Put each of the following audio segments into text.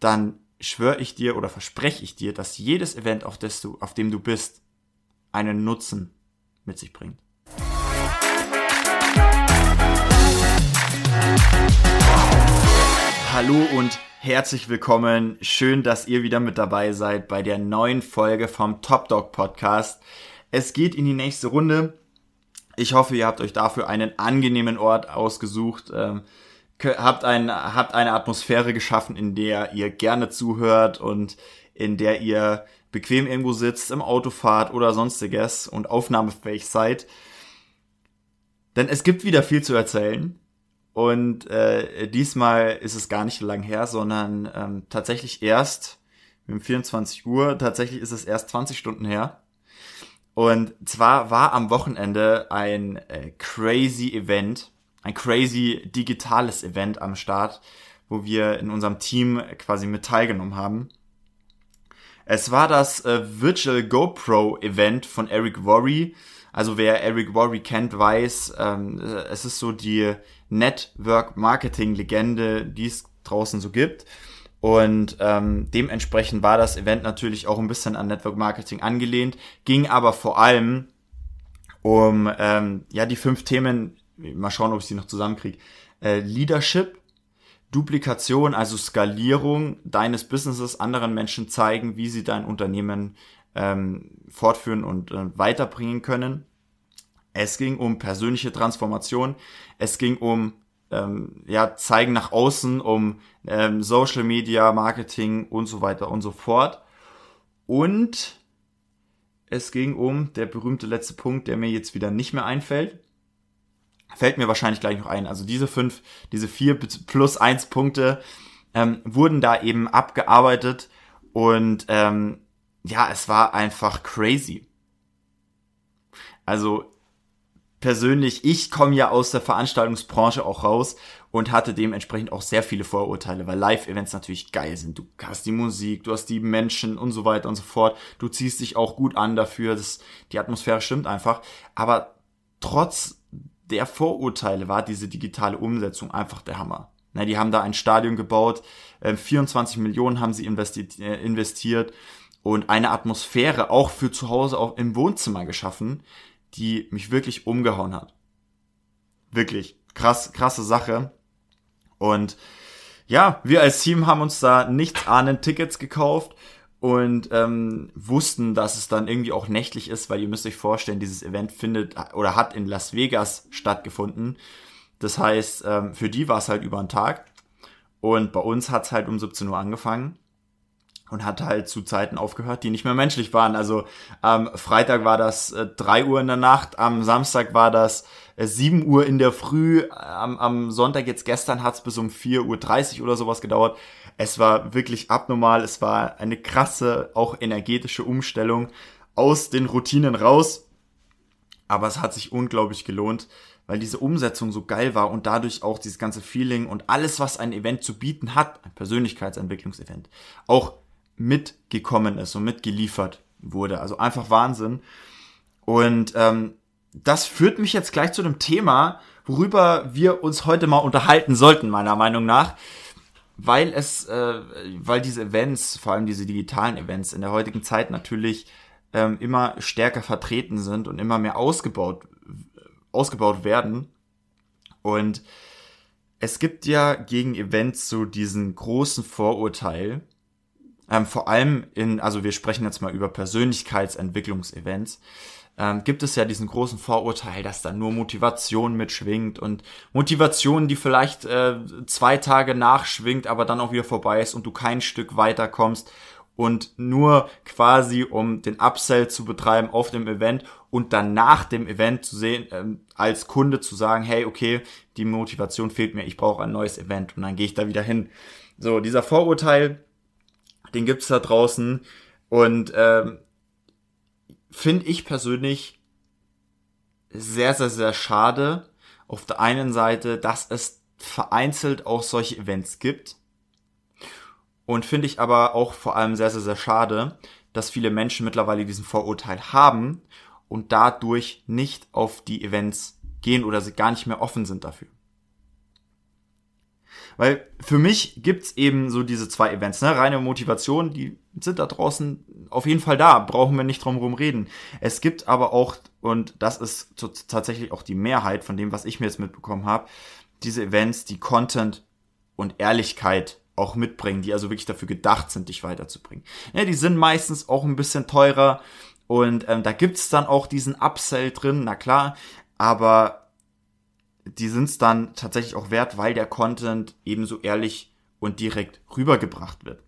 dann schwöre ich dir oder verspreche ich dir, dass jedes Event, auf, das du, auf dem du bist, einen Nutzen mit sich bringt. Hallo und herzlich willkommen. Schön, dass ihr wieder mit dabei seid bei der neuen Folge vom Top Dog Podcast. Es geht in die nächste Runde. Ich hoffe, ihr habt euch dafür einen angenehmen Ort ausgesucht. Habt, ein, habt eine Atmosphäre geschaffen, in der ihr gerne zuhört und in der ihr bequem irgendwo sitzt, im Auto fahrt oder sonstiges und aufnahmefähig seid. Denn es gibt wieder viel zu erzählen. Und äh, diesmal ist es gar nicht so lang her, sondern ähm, tatsächlich erst um 24 Uhr, tatsächlich ist es erst 20 Stunden her. Und zwar war am Wochenende ein äh, crazy Event ein crazy digitales Event am Start, wo wir in unserem Team quasi mit teilgenommen haben. Es war das äh, Virtual GoPro Event von Eric Worry. Also wer Eric Worry kennt, weiß, ähm, es ist so die Network Marketing Legende, die es draußen so gibt. Und ähm, dementsprechend war das Event natürlich auch ein bisschen an Network Marketing angelehnt, ging aber vor allem um ähm, ja die fünf Themen, mal schauen, ob ich sie noch zusammenkriege. Äh, Leadership, Duplikation, also Skalierung deines Businesses anderen Menschen zeigen, wie sie dein Unternehmen ähm, fortführen und äh, weiterbringen können. Es ging um persönliche Transformation. Es ging um ähm, ja zeigen nach außen, um ähm, Social Media Marketing und so weiter und so fort. Und es ging um der berühmte letzte Punkt, der mir jetzt wieder nicht mehr einfällt fällt mir wahrscheinlich gleich noch ein. Also diese fünf, diese vier plus eins Punkte ähm, wurden da eben abgearbeitet und ähm, ja, es war einfach crazy. Also persönlich, ich komme ja aus der Veranstaltungsbranche auch raus und hatte dementsprechend auch sehr viele Vorurteile, weil Live-Events natürlich geil sind. Du hast die Musik, du hast die Menschen und so weiter und so fort. Du ziehst dich auch gut an dafür, das, die Atmosphäre stimmt einfach. Aber trotz der Vorurteile war diese digitale Umsetzung einfach der Hammer. Na, die haben da ein Stadion gebaut, 24 ähm, Millionen haben sie äh, investiert und eine Atmosphäre auch für zu Hause auch im Wohnzimmer geschaffen, die mich wirklich umgehauen hat. Wirklich krass, krasse Sache. Und ja, wir als Team haben uns da nichts ahnend Tickets gekauft und ähm, wussten, dass es dann irgendwie auch nächtlich ist, weil ihr müsst euch vorstellen, dieses Event findet oder hat in Las Vegas stattgefunden. Das heißt, ähm, für die war es halt über einen Tag und bei uns hat es halt um 17 Uhr angefangen und hat halt zu Zeiten aufgehört, die nicht mehr menschlich waren. Also am Freitag war das äh, 3 Uhr in der Nacht, am Samstag war das äh, 7 Uhr in der Früh, am, am Sonntag jetzt gestern hat es bis um 4.30 Uhr oder sowas gedauert. Es war wirklich abnormal. Es war eine krasse, auch energetische Umstellung aus den Routinen raus. Aber es hat sich unglaublich gelohnt, weil diese Umsetzung so geil war und dadurch auch dieses ganze Feeling und alles, was ein Event zu bieten hat, ein Persönlichkeitsentwicklungsevent, auch mitgekommen ist und mitgeliefert wurde. Also einfach Wahnsinn. Und ähm, das führt mich jetzt gleich zu dem Thema, worüber wir uns heute mal unterhalten sollten, meiner Meinung nach weil es, äh, weil diese Events, vor allem diese digitalen Events in der heutigen Zeit natürlich ähm, immer stärker vertreten sind und immer mehr ausgebaut, ausgebaut werden. Und es gibt ja gegen Events so diesen großen Vorurteil, ähm, vor allem in, also wir sprechen jetzt mal über Persönlichkeitsentwicklungsevents, ähm, gibt es ja diesen großen Vorurteil, dass da nur Motivation mitschwingt und Motivation, die vielleicht äh, zwei Tage nachschwingt, aber dann auch wieder vorbei ist und du kein Stück weiterkommst und nur quasi um den Upsell zu betreiben auf dem Event und dann nach dem Event zu sehen, ähm, als Kunde zu sagen, hey, okay, die Motivation fehlt mir, ich brauche ein neues Event und dann gehe ich da wieder hin. So, dieser Vorurteil, den gibt's da draußen und ähm, finde ich persönlich sehr, sehr, sehr schade. Auf der einen Seite, dass es vereinzelt auch solche Events gibt. Und finde ich aber auch vor allem sehr, sehr, sehr schade, dass viele Menschen mittlerweile diesen Vorurteil haben und dadurch nicht auf die Events gehen oder sie gar nicht mehr offen sind dafür. Weil für mich gibt's eben so diese zwei Events, ne? Reine Motivation, die sind da draußen auf jeden Fall da, brauchen wir nicht drum reden. Es gibt aber auch, und das ist tatsächlich auch die Mehrheit von dem, was ich mir jetzt mitbekommen habe, diese Events, die Content und Ehrlichkeit auch mitbringen, die also wirklich dafür gedacht sind, dich weiterzubringen. Ja, die sind meistens auch ein bisschen teurer und ähm, da gibt's dann auch diesen Upsell drin, na klar, aber die sind's dann tatsächlich auch wert, weil der Content ebenso ehrlich und direkt rübergebracht wird.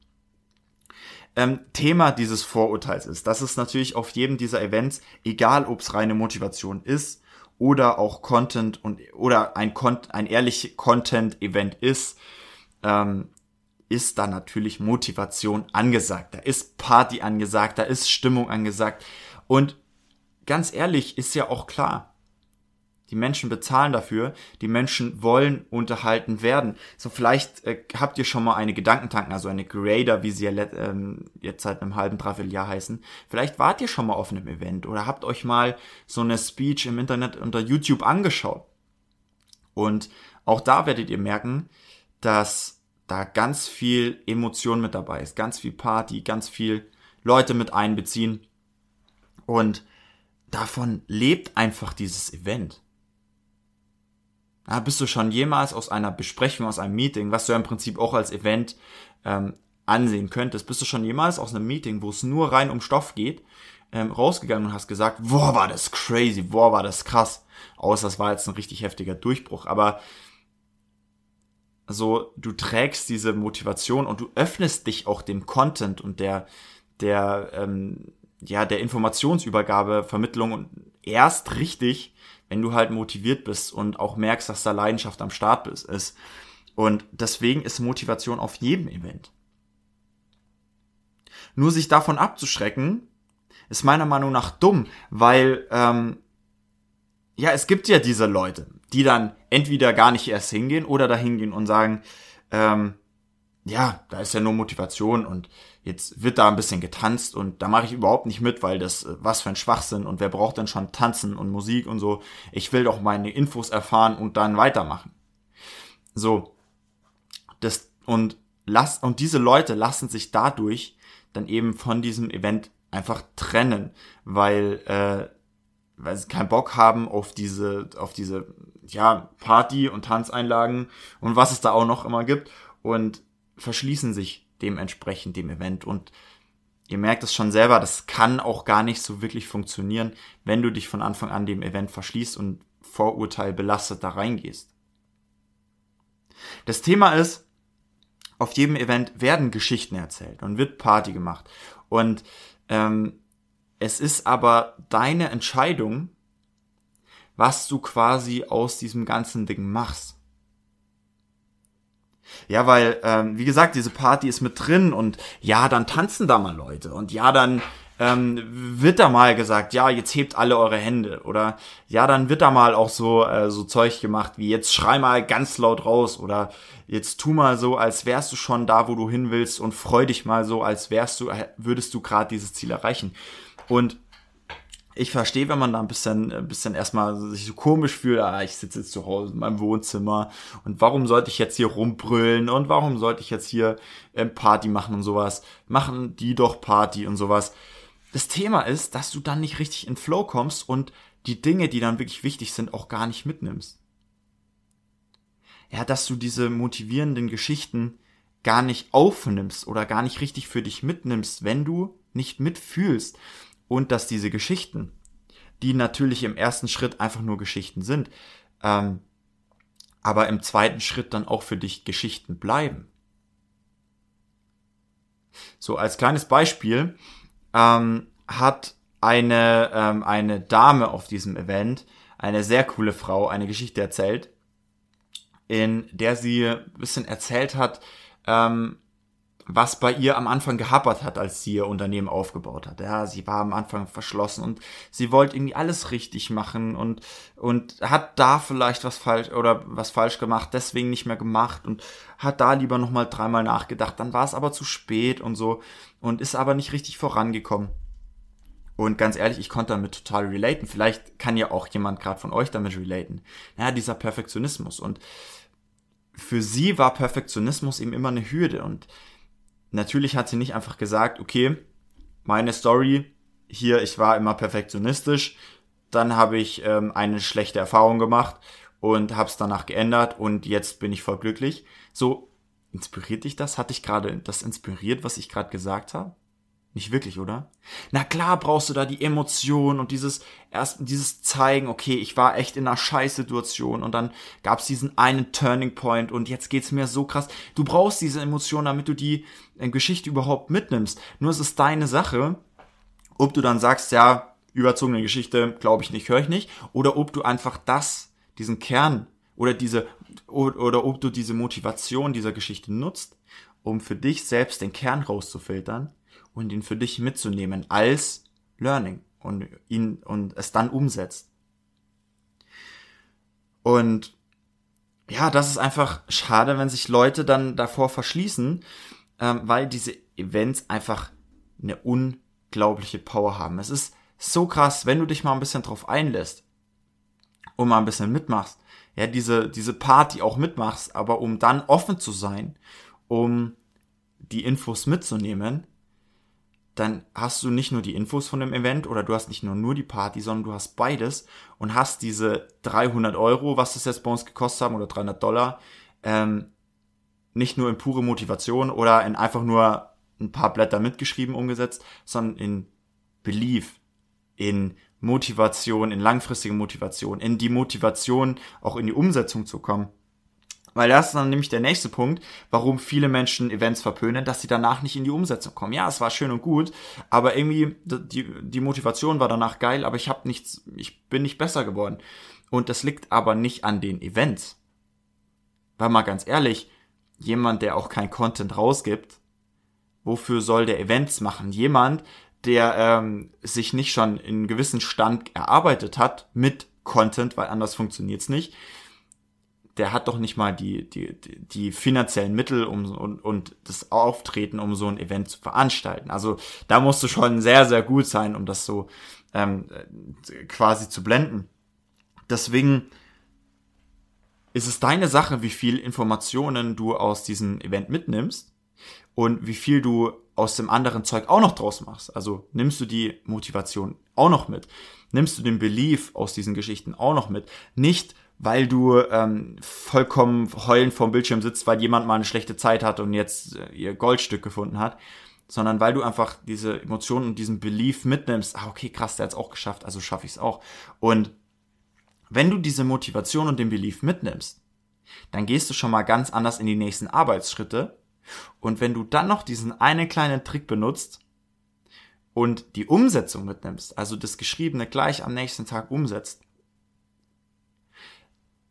Ähm, Thema dieses Vorurteils ist, dass es natürlich auf jedem dieser Events, egal ob es reine Motivation ist oder auch Content und oder ein, ein ehrlich Content-Event ist, ähm, ist da natürlich Motivation angesagt. Da ist Party angesagt, da ist Stimmung angesagt. Und ganz ehrlich ist ja auch klar, die Menschen bezahlen dafür. Die Menschen wollen unterhalten werden. So vielleicht äh, habt ihr schon mal eine Gedankentanken, also eine Grader, wie sie ja ähm, jetzt seit einem halben, dreiviertel Jahr heißen. Vielleicht wart ihr schon mal auf einem Event oder habt euch mal so eine Speech im Internet unter YouTube angeschaut. Und auch da werdet ihr merken, dass da ganz viel Emotion mit dabei ist, ganz viel Party, ganz viel Leute mit einbeziehen. Und davon lebt einfach dieses Event. Ja, bist du schon jemals aus einer Besprechung, aus einem Meeting, was du ja im Prinzip auch als Event ähm, ansehen könntest, bist du schon jemals aus einem Meeting, wo es nur rein um Stoff geht, ähm, rausgegangen und hast gesagt, boah, war das crazy, boah, war das krass. Außer es war jetzt ein richtig heftiger Durchbruch. Aber so, du trägst diese Motivation und du öffnest dich auch dem Content und der, der, ähm, ja, der Informationsübergabe, Vermittlung und erst richtig, wenn du halt motiviert bist und auch merkst, dass da Leidenschaft am Start ist. Und deswegen ist Motivation auf jedem Event. Nur sich davon abzuschrecken, ist meiner Meinung nach dumm, weil ähm, ja, es gibt ja diese Leute, die dann entweder gar nicht erst hingehen oder da hingehen und sagen, ähm, ja, da ist ja nur Motivation und jetzt wird da ein bisschen getanzt und da mache ich überhaupt nicht mit, weil das äh, was für ein Schwachsinn und wer braucht denn schon Tanzen und Musik und so. Ich will doch meine Infos erfahren und dann weitermachen. So. Das und lass und diese Leute lassen sich dadurch dann eben von diesem Event einfach trennen, weil äh, weil sie keinen Bock haben auf diese auf diese ja Party und Tanzeinlagen und was es da auch noch immer gibt und verschließen sich dementsprechend dem Event und ihr merkt es schon selber, das kann auch gar nicht so wirklich funktionieren, wenn du dich von Anfang an dem Event verschließt und Vorurteil belastet da reingehst. Das Thema ist, auf jedem Event werden Geschichten erzählt und wird Party gemacht. Und ähm, es ist aber deine Entscheidung, was du quasi aus diesem ganzen Ding machst. Ja, weil, ähm, wie gesagt, diese Party ist mit drin und ja, dann tanzen da mal Leute und ja, dann ähm, wird da mal gesagt, ja, jetzt hebt alle eure Hände oder ja, dann wird da mal auch so äh, so Zeug gemacht wie jetzt schrei mal ganz laut raus oder jetzt tu mal so, als wärst du schon da, wo du hin willst und freu dich mal so, als wärst du, äh, würdest du gerade dieses Ziel erreichen. Und ich verstehe, wenn man da ein bisschen, ein bisschen erstmal sich so komisch fühlt, ah, ich sitze jetzt zu Hause in meinem Wohnzimmer und warum sollte ich jetzt hier rumbrüllen und warum sollte ich jetzt hier ähm, Party machen und sowas? Machen die doch Party und sowas. Das Thema ist, dass du dann nicht richtig in Flow kommst und die Dinge, die dann wirklich wichtig sind, auch gar nicht mitnimmst. Ja, dass du diese motivierenden Geschichten gar nicht aufnimmst oder gar nicht richtig für dich mitnimmst, wenn du nicht mitfühlst und dass diese Geschichten, die natürlich im ersten Schritt einfach nur Geschichten sind, ähm, aber im zweiten Schritt dann auch für dich Geschichten bleiben. So, als kleines Beispiel ähm, hat eine, ähm, eine Dame auf diesem Event, eine sehr coole Frau, eine Geschichte erzählt, in der sie ein bisschen erzählt hat, ähm, was bei ihr am Anfang gehappert hat, als sie ihr Unternehmen aufgebaut hat. Ja, sie war am Anfang verschlossen und sie wollte irgendwie alles richtig machen und, und hat da vielleicht was falsch oder was falsch gemacht, deswegen nicht mehr gemacht und hat da lieber nochmal dreimal nachgedacht. Dann war es aber zu spät und so und ist aber nicht richtig vorangekommen. Und ganz ehrlich, ich konnte damit total relaten. Vielleicht kann ja auch jemand gerade von euch damit relaten. Ja, dieser Perfektionismus. Und für sie war Perfektionismus eben immer eine Hürde und natürlich hat sie nicht einfach gesagt, okay, meine Story, hier, ich war immer perfektionistisch, dann habe ich ähm, eine schlechte Erfahrung gemacht und habe es danach geändert und jetzt bin ich voll glücklich. So, inspiriert dich das? Hat dich gerade das inspiriert, was ich gerade gesagt habe? Nicht wirklich, oder? Na klar brauchst du da die Emotion und dieses erst dieses zeigen, okay, ich war echt in einer Scheißsituation und dann gab's diesen einen Turning Point und jetzt geht's mir so krass. Du brauchst diese Emotion, damit du die äh, Geschichte überhaupt mitnimmst. Nur es ist deine Sache, ob du dann sagst, ja, überzogene Geschichte, glaube ich nicht, höre ich nicht, oder ob du einfach das, diesen Kern oder diese oder, oder ob du diese Motivation dieser Geschichte nutzt, um für dich selbst den Kern rauszufiltern und ihn für dich mitzunehmen als Learning und ihn und es dann umsetzt. Und ja, das ist einfach schade, wenn sich Leute dann davor verschließen, ähm, weil diese Events einfach eine unglaubliche Power haben. Es ist so krass, wenn du dich mal ein bisschen drauf einlässt und mal ein bisschen mitmachst, ja, diese, diese Party auch mitmachst, aber um dann offen zu sein, um die Infos mitzunehmen, dann hast du nicht nur die Infos von dem Event oder du hast nicht nur nur die Party, sondern du hast beides und hast diese 300 Euro, was das jetzt bei uns gekostet haben, oder 300 Dollar, ähm, nicht nur in pure Motivation oder in einfach nur ein paar Blätter mitgeschrieben umgesetzt, sondern in Belief, in Motivation, in langfristige Motivation, in die Motivation, auch in die Umsetzung zu kommen. Weil das ist dann nämlich der nächste Punkt, warum viele Menschen Events verpönen, dass sie danach nicht in die Umsetzung kommen. Ja, es war schön und gut, aber irgendwie die, die Motivation war danach geil, aber ich habe nichts, ich bin nicht besser geworden. Und das liegt aber nicht an den Events. Weil mal ganz ehrlich, jemand, der auch kein Content rausgibt, wofür soll der Events machen? Jemand, der ähm, sich nicht schon in gewissen Stand erarbeitet hat mit Content, weil anders funktioniert's nicht, der hat doch nicht mal die, die, die finanziellen Mittel um, und, und das Auftreten, um so ein Event zu veranstalten. Also da musst du schon sehr, sehr gut sein, um das so ähm, quasi zu blenden. Deswegen ist es deine Sache, wie viel Informationen du aus diesem Event mitnimmst und wie viel du aus dem anderen Zeug auch noch draus machst. Also nimmst du die Motivation auch noch mit, nimmst du den Belief aus diesen Geschichten auch noch mit. Nicht weil du ähm, vollkommen heulend vorm Bildschirm sitzt, weil jemand mal eine schlechte Zeit hat und jetzt äh, ihr Goldstück gefunden hat, sondern weil du einfach diese Emotionen und diesen Belief mitnimmst, ah, okay, krass, der hat's auch geschafft, also schaffe ich es auch. Und wenn du diese Motivation und den Belief mitnimmst, dann gehst du schon mal ganz anders in die nächsten Arbeitsschritte. Und wenn du dann noch diesen einen kleinen Trick benutzt und die Umsetzung mitnimmst, also das Geschriebene gleich am nächsten Tag umsetzt,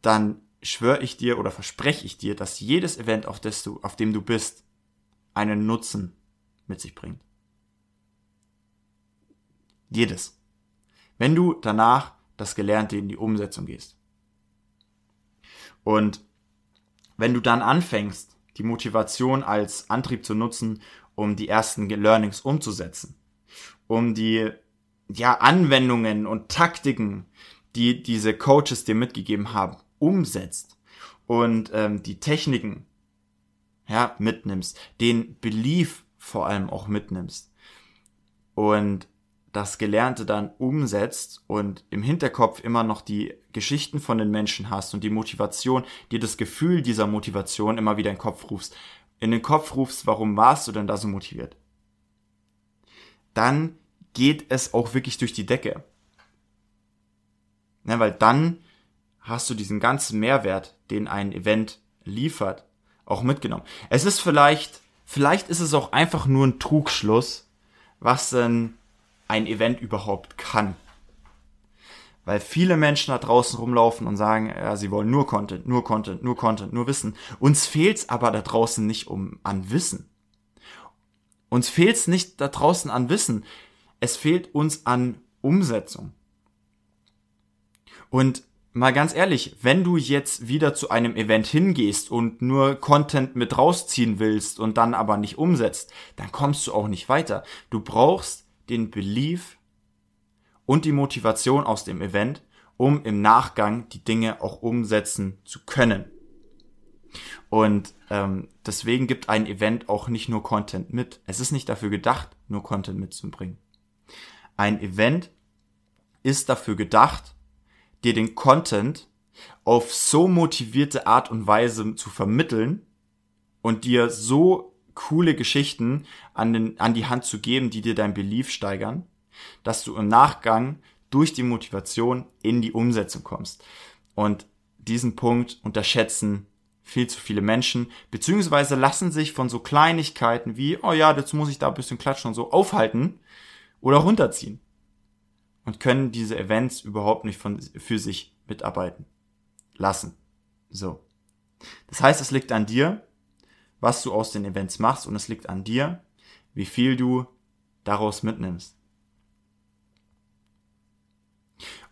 dann schwöre ich dir oder verspreche ich dir, dass jedes Event, auf, das du, auf dem du bist, einen Nutzen mit sich bringt. Jedes. Wenn du danach das Gelernte in die Umsetzung gehst. Und wenn du dann anfängst, die Motivation als Antrieb zu nutzen, um die ersten Learnings umzusetzen, um die ja, Anwendungen und Taktiken, die diese Coaches dir mitgegeben haben, umsetzt und ähm, die Techniken ja, mitnimmst, den Belief vor allem auch mitnimmst und das Gelernte dann umsetzt und im Hinterkopf immer noch die Geschichten von den Menschen hast und die Motivation, dir das Gefühl dieser Motivation immer wieder in den Kopf rufst, in den Kopf rufst, warum warst du denn da so motiviert? Dann geht es auch wirklich durch die Decke. Ja, weil dann hast du diesen ganzen Mehrwert, den ein Event liefert, auch mitgenommen. Es ist vielleicht, vielleicht ist es auch einfach nur ein Trugschluss, was denn ein Event überhaupt kann. Weil viele Menschen da draußen rumlaufen und sagen, ja, sie wollen nur Content, nur Content, nur Content, nur Wissen. Uns fehlt's aber da draußen nicht um an Wissen. Uns fehlt's nicht da draußen an Wissen. Es fehlt uns an Umsetzung. Und mal ganz ehrlich, wenn du jetzt wieder zu einem Event hingehst und nur Content mit rausziehen willst und dann aber nicht umsetzt, dann kommst du auch nicht weiter. Du brauchst den Belief und die Motivation aus dem Event, um im Nachgang die Dinge auch umsetzen zu können. Und ähm, deswegen gibt ein Event auch nicht nur Content mit. Es ist nicht dafür gedacht, nur Content mitzubringen. Ein Event ist dafür gedacht, dir den Content auf so motivierte Art und Weise zu vermitteln und dir so coole Geschichten an, den, an die Hand zu geben, die dir dein Belief steigern, dass du im Nachgang durch die Motivation in die Umsetzung kommst. Und diesen Punkt unterschätzen viel zu viele Menschen, beziehungsweise lassen sich von so Kleinigkeiten wie, oh ja, jetzt muss ich da ein bisschen klatschen und so aufhalten oder runterziehen. Und können diese Events überhaupt nicht von, für sich mitarbeiten lassen. So. Das heißt, es liegt an dir, was du aus den Events machst und es liegt an dir, wie viel du daraus mitnimmst.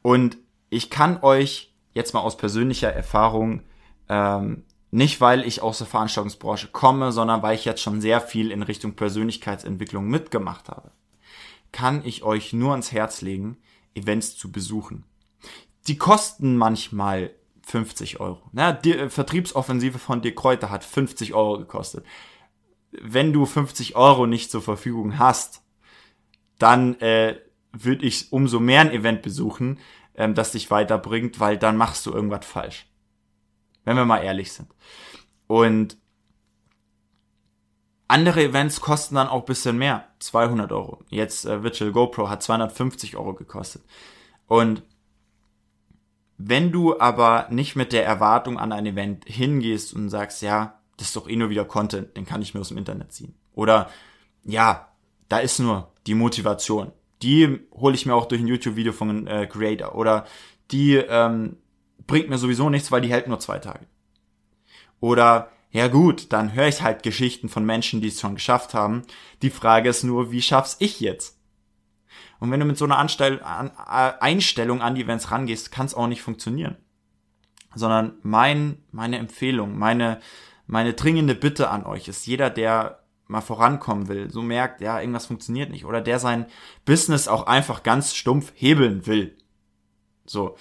Und ich kann euch jetzt mal aus persönlicher Erfahrung ähm, nicht, weil ich aus der Veranstaltungsbranche komme, sondern weil ich jetzt schon sehr viel in Richtung Persönlichkeitsentwicklung mitgemacht habe, kann ich euch nur ans Herz legen, Events zu besuchen. Die kosten manchmal 50 Euro. Na, die äh, Vertriebsoffensive von Dirk Kräuter hat 50 Euro gekostet. Wenn du 50 Euro nicht zur Verfügung hast, dann äh, würde ich umso mehr ein Event besuchen, ähm, das dich weiterbringt, weil dann machst du irgendwas falsch. Wenn wir mal ehrlich sind. Und andere Events kosten dann auch bisschen mehr. 200 Euro. Jetzt äh, Virtual GoPro hat 250 Euro gekostet. Und wenn du aber nicht mit der Erwartung an ein Event hingehst und sagst, ja, das ist doch eh nur wieder Content, den kann ich mir aus dem Internet ziehen. Oder ja, da ist nur die Motivation die hole ich mir auch durch ein YouTube-Video von einem äh, Creator. Oder die ähm, bringt mir sowieso nichts, weil die hält nur zwei Tage. Oder, ja gut, dann höre ich halt Geschichten von Menschen, die es schon geschafft haben. Die Frage ist nur, wie schaff's ich jetzt? Und wenn du mit so einer Anstell an, Einstellung an die Events rangehst, kann es auch nicht funktionieren. Sondern mein, meine Empfehlung, meine, meine dringende Bitte an euch ist, jeder, der mal vorankommen will, so merkt, ja, irgendwas funktioniert nicht oder der sein Business auch einfach ganz stumpf hebeln will. So,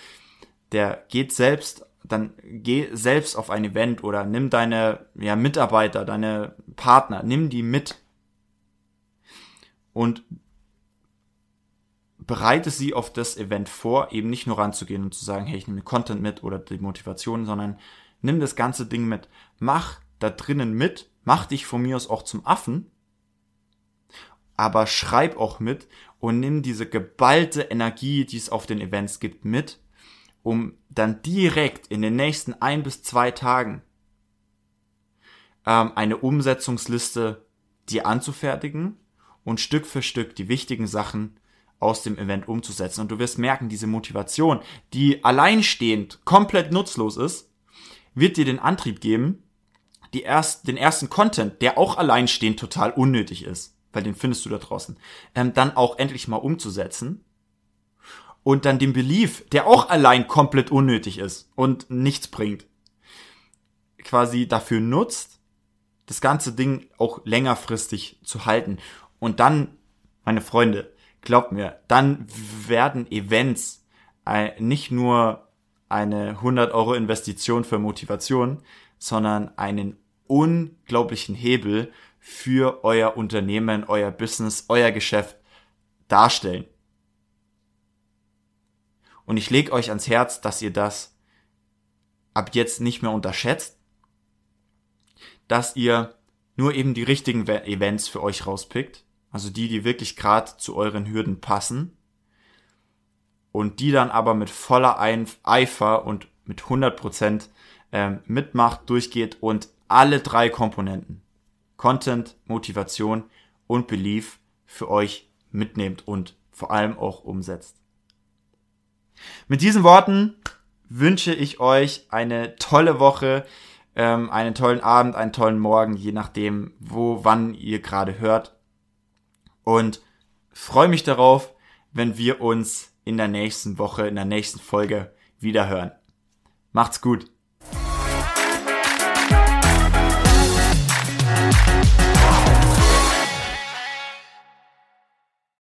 der geht selbst, dann geh selbst auf ein Event oder nimm deine ja, Mitarbeiter, deine Partner, nimm die mit und bereite sie auf das Event vor, eben nicht nur ranzugehen und zu sagen, hey, ich nehme Content mit oder die Motivation, sondern nimm das ganze Ding mit. Mach da drinnen mit mach dich von mir aus auch zum Affen, aber schreib auch mit und nimm diese geballte Energie, die es auf den Events gibt, mit, um dann direkt in den nächsten ein bis zwei Tagen ähm, eine Umsetzungsliste dir anzufertigen und Stück für Stück die wichtigen Sachen aus dem Event umzusetzen. Und du wirst merken, diese Motivation, die alleinstehend komplett nutzlos ist, wird dir den Antrieb geben, die erst, den ersten Content, der auch alleinstehend total unnötig ist, weil den findest du da draußen, ähm, dann auch endlich mal umzusetzen. Und dann den Belief, der auch allein komplett unnötig ist und nichts bringt, quasi dafür nutzt, das ganze Ding auch längerfristig zu halten. Und dann, meine Freunde, glaubt mir, dann werden Events äh, nicht nur eine 100 Euro Investition für Motivation, sondern einen unglaublichen Hebel für euer Unternehmen, euer Business, euer Geschäft darstellen. Und ich lege euch ans Herz, dass ihr das ab jetzt nicht mehr unterschätzt, dass ihr nur eben die richtigen Events für euch rauspickt, also die, die wirklich gerade zu euren Hürden passen und die dann aber mit voller Eifer und mit 100 Prozent ähm, mitmacht, durchgeht und alle drei Komponenten Content, Motivation und Belief für euch mitnehmt und vor allem auch umsetzt. Mit diesen Worten wünsche ich euch eine tolle Woche, ähm, einen tollen Abend, einen tollen Morgen, je nachdem, wo, wann ihr gerade hört. Und freue mich darauf, wenn wir uns in der nächsten Woche, in der nächsten Folge wieder hören. Macht's gut.